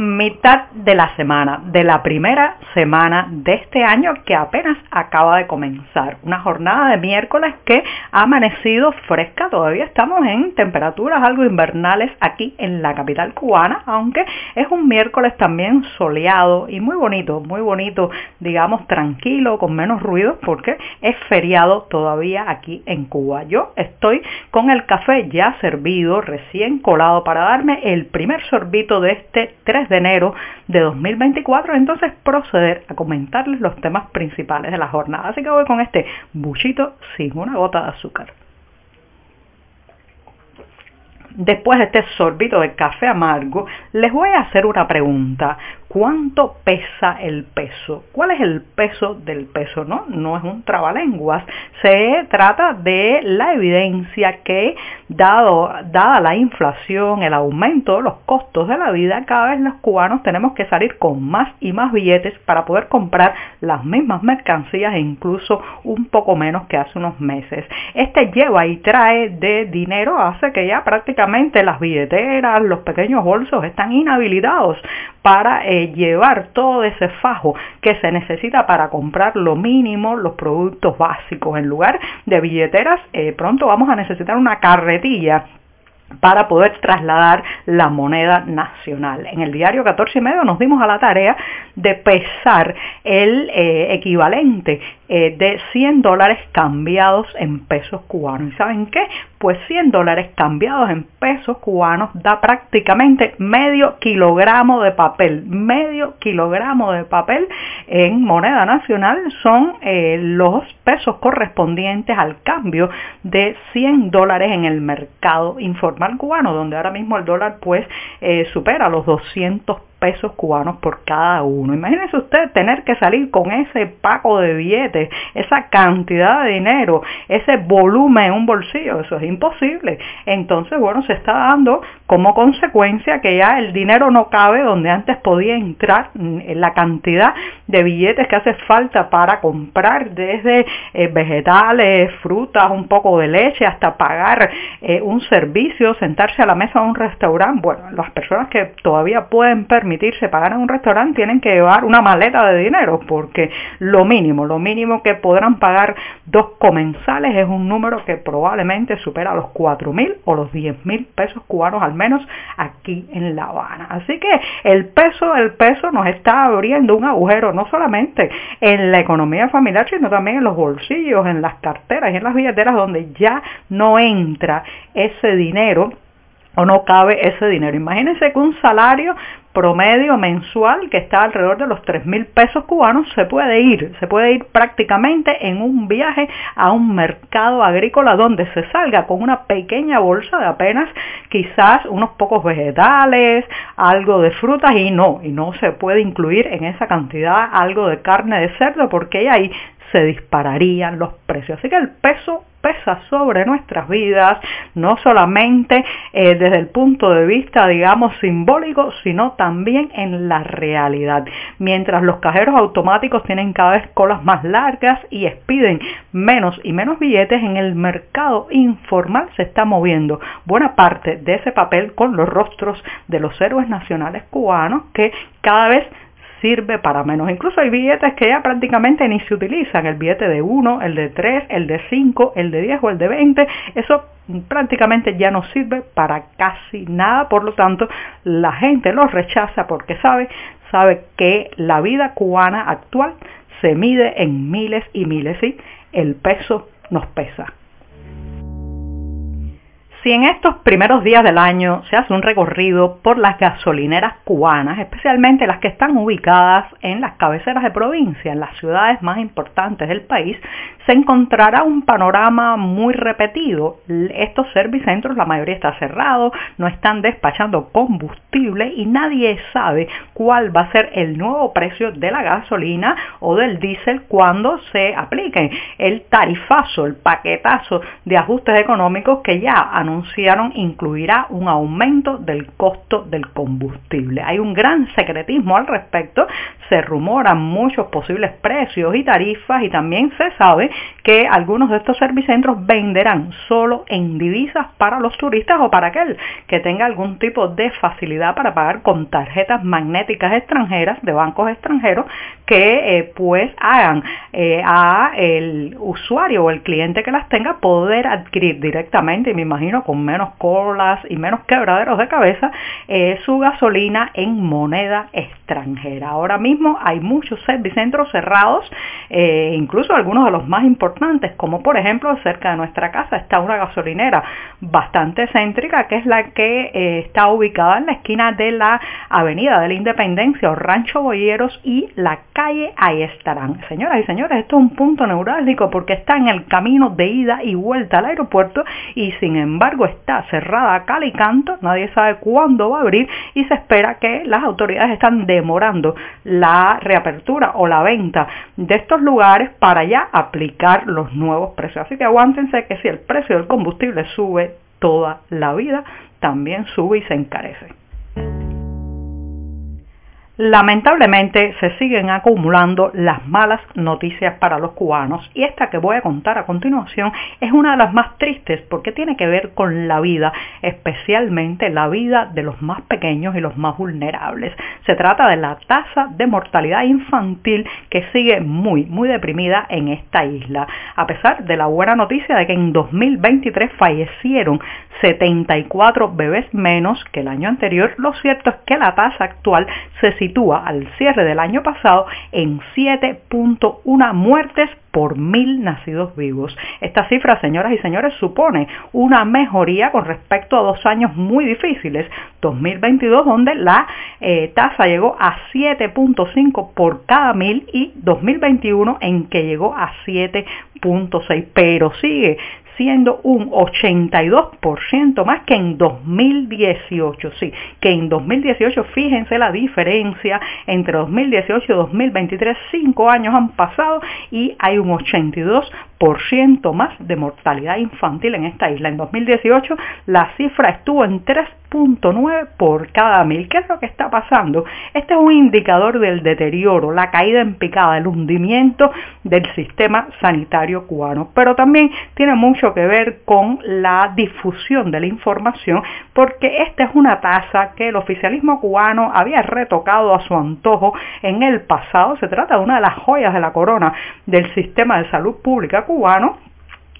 Mitad de la semana, de la primera semana de este año que apenas acaba de comenzar. Una jornada de miércoles que ha amanecido fresca, todavía estamos en temperaturas algo invernales aquí en la capital cubana, aunque es un miércoles también soleado y muy bonito, muy bonito, digamos tranquilo, con menos ruido, porque es feriado todavía aquí en Cuba. Yo estoy con el café ya servido, recién colado, para darme el primer sorbito de este 3 de enero de 2024, entonces proceder a comentarles los temas principales de la jornada. Así que voy con este buchito sin una gota de azúcar. Después de este sorbito de café amargo, les voy a hacer una pregunta. ¿Cuánto pesa el peso? ¿Cuál es el peso del peso? No, no es un trabalenguas. Se trata de la evidencia que, dado, dada la inflación, el aumento de los costos de la vida, cada vez los cubanos tenemos que salir con más y más billetes para poder comprar las mismas mercancías e incluso un poco menos que hace unos meses. Este lleva y trae de dinero hace que ya prácticamente las billeteras, los pequeños bolsos están inhabilitados para eh, llevar todo ese fajo que se necesita para comprar lo mínimo, los productos básicos. En lugar de billeteras, eh, pronto vamos a necesitar una carretilla para poder trasladar la moneda nacional. En el diario 14 y medio nos dimos a la tarea de pesar el eh, equivalente eh, de 100 dólares cambiados en pesos cubanos. ¿Y saben qué? Pues 100 dólares cambiados en pesos cubanos da prácticamente medio kilogramo de papel. Medio kilogramo de papel en moneda nacional son eh, los pesos correspondientes al cambio de 100 dólares en el mercado informal cubano, donde ahora mismo el dólar pues eh, supera los 200 pesos cubanos por cada uno. Imagínense usted tener que salir con ese paco de billetes, esa cantidad de dinero, ese volumen en un bolsillo, eso es imposible. Entonces, bueno, se está dando como consecuencia que ya el dinero no cabe donde antes podía entrar la cantidad de billetes que hace falta para comprar desde eh, vegetales, frutas, un poco de leche, hasta pagar eh, un servicio, sentarse a la mesa de un restaurante. Bueno, las personas que todavía pueden permitir permitirse pagar en un restaurante tienen que llevar una maleta de dinero porque lo mínimo, lo mínimo que podrán pagar dos comensales es un número que probablemente supera los 4 mil o los 10 mil pesos cubanos al menos aquí en La Habana. Así que el peso, el peso nos está abriendo un agujero no solamente en la economía familiar sino también en los bolsillos, en las carteras y en las billeteras donde ya no entra ese dinero o no cabe ese dinero. Imagínense que un salario promedio mensual que está alrededor de los 3 mil pesos cubanos se puede ir, se puede ir prácticamente en un viaje a un mercado agrícola donde se salga con una pequeña bolsa de apenas quizás unos pocos vegetales, algo de frutas y no, y no se puede incluir en esa cantidad algo de carne de cerdo porque ahí se dispararían los precios. Así que el peso pesa sobre nuestras vidas, no solamente eh, desde el punto de vista, digamos, simbólico, sino también en la realidad. Mientras los cajeros automáticos tienen cada vez colas más largas y expiden menos y menos billetes, en el mercado informal se está moviendo buena parte de ese papel con los rostros de los héroes nacionales cubanos que cada vez sirve para menos. Incluso hay billetes que ya prácticamente ni se utilizan. El billete de 1, el de 3, el de 5, el de 10 o el de 20. Eso prácticamente ya no sirve para casi nada. Por lo tanto, la gente los rechaza porque sabe, sabe que la vida cubana actual se mide en miles y miles y el peso nos pesa. Si en estos primeros días del año se hace un recorrido por las gasolineras cubanas, especialmente las que están ubicadas en las cabeceras de provincia, en las ciudades más importantes del país, se encontrará un panorama muy repetido. Estos servicentros, la mayoría está cerrado, no están despachando combustible y nadie sabe cuál va a ser el nuevo precio de la gasolina o del diésel cuando se aplique el tarifazo, el paquetazo de ajustes económicos que ya anunciaron incluirá un aumento del costo del combustible. Hay un gran secretismo al respecto, se rumoran muchos posibles precios y tarifas y también se sabe que algunos de estos servicentros venderán solo en divisas para los turistas o para aquel que tenga algún tipo de facilidad para pagar con tarjetas magnéticas extranjeras de bancos extranjeros que eh, pues hagan eh, a el usuario o el cliente que las tenga poder adquirir directamente, y me imagino con menos colas y menos quebraderos de cabeza, eh, su gasolina en moneda extranjera. Ahora mismo hay muchos servicentros cerrados, incluso algunos de los más importantes, como por ejemplo cerca de nuestra casa está una gasolinera bastante céntrica que es la que está ubicada en la esquina de la Avenida de la Independencia o Rancho Boyeros y la calle ahí estarán. Señoras y señores, esto es un punto neurálgico porque está en el camino de ida y vuelta al aeropuerto y sin embargo está cerrada a cal y canto, nadie sabe cuándo va a abrir y se espera que las autoridades están demorando la reapertura o la venta de estos lugares para ya aplicar los nuevos precios. Así que aguántense que si el precio del combustible sube toda la vida, también sube y se encarece. Lamentablemente se siguen acumulando las malas noticias para los cubanos y esta que voy a contar a continuación es una de las más tristes porque tiene que ver con la vida, especialmente la vida de los más pequeños y los más vulnerables. Se trata de la tasa de mortalidad infantil que sigue muy, muy deprimida en esta isla. A pesar de la buena noticia de que en 2023 fallecieron 74 bebés menos que el año anterior, lo cierto es que la tasa actual se sitúa al cierre del año pasado en 7.1 muertes por mil nacidos vivos. Esta cifra, señoras y señores, supone una mejoría con respecto a dos años muy difíciles, 2022 donde la eh, tasa llegó a 7.5 por cada mil y 2021 en que llegó a 7.6, pero sigue siendo un 82% más que en 2018. Sí, que en 2018, fíjense la diferencia entre 2018 y 2023, cinco años han pasado y hay un 82% más de mortalidad infantil en esta isla. En 2018 la cifra estuvo en 3 9 por cada mil. ¿Qué es lo que está pasando? Este es un indicador del deterioro, la caída en picada, el hundimiento del sistema sanitario cubano, pero también tiene mucho que ver con la difusión de la información porque esta es una tasa que el oficialismo cubano había retocado a su antojo en el pasado. Se trata de una de las joyas de la corona del sistema de salud pública cubano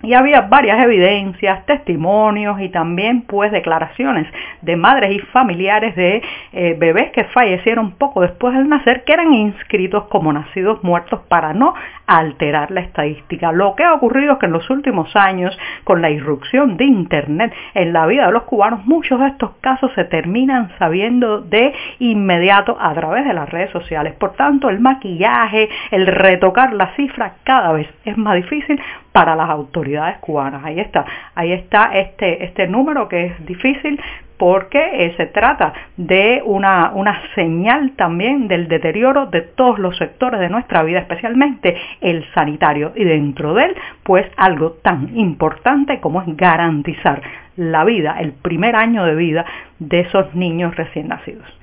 y había varias evidencias, testimonios y también pues declaraciones de madres y familiares de eh, bebés que fallecieron poco después del nacer que eran inscritos como nacidos muertos para no alterar la estadística. Lo que ha ocurrido es que en los últimos años con la irrupción de internet en la vida de los cubanos muchos de estos casos se terminan sabiendo de inmediato a través de las redes sociales. Por tanto el maquillaje, el retocar la cifra cada vez es más difícil para las autoridades cubanas. Ahí está, ahí está este, este número que es difícil porque eh, se trata de una, una señal también del deterioro de todos los sectores de nuestra vida, especialmente el sanitario, y dentro de él, pues algo tan importante como es garantizar la vida, el primer año de vida de esos niños recién nacidos.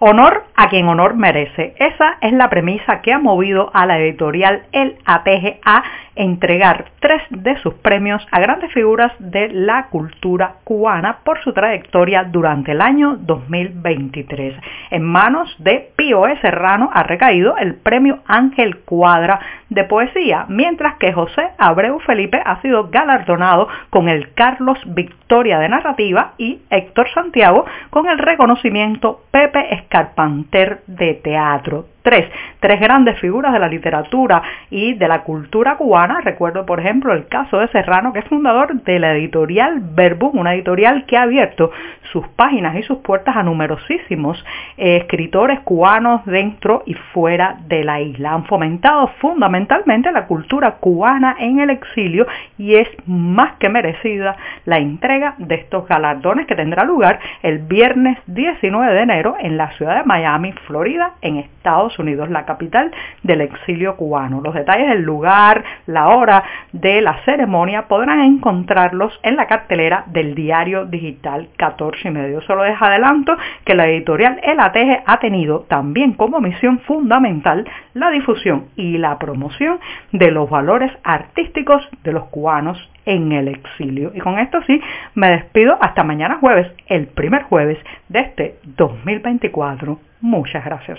Honor a quien honor merece. Esa es la premisa que ha movido a la editorial El ATG a entregar tres de sus premios a grandes figuras de la cultura cubana por su trayectoria durante el año 2023. En manos de Pío E. Serrano ha recaído el premio Ángel Cuadra de poesía, mientras que José Abreu Felipe ha sido galardonado con el Carlos Victoria de narrativa y Héctor Santiago con el reconocimiento Pepe Escarpanter de teatro tres, grandes figuras de la literatura y de la cultura cubana. Recuerdo, por ejemplo, el caso de Serrano, que es fundador de la editorial Verbum, una editorial que ha abierto sus páginas y sus puertas a numerosísimos eh, escritores cubanos dentro y fuera de la isla. Han fomentado fundamentalmente la cultura cubana en el exilio y es más que merecida la entrega de estos galardones que tendrá lugar el viernes 19 de enero en la ciudad de Miami, Florida, en Estados Unidos, la capital del exilio cubano. Los detalles del lugar, la hora de la ceremonia podrán encontrarlos en la cartelera del diario digital 14 y medio. Solo les adelanto que la editorial El Ateje ha tenido también como misión fundamental la difusión y la promoción de los valores artísticos de los cubanos en el exilio. Y con esto sí, me despido hasta mañana jueves, el primer jueves de este 2024. Muchas gracias.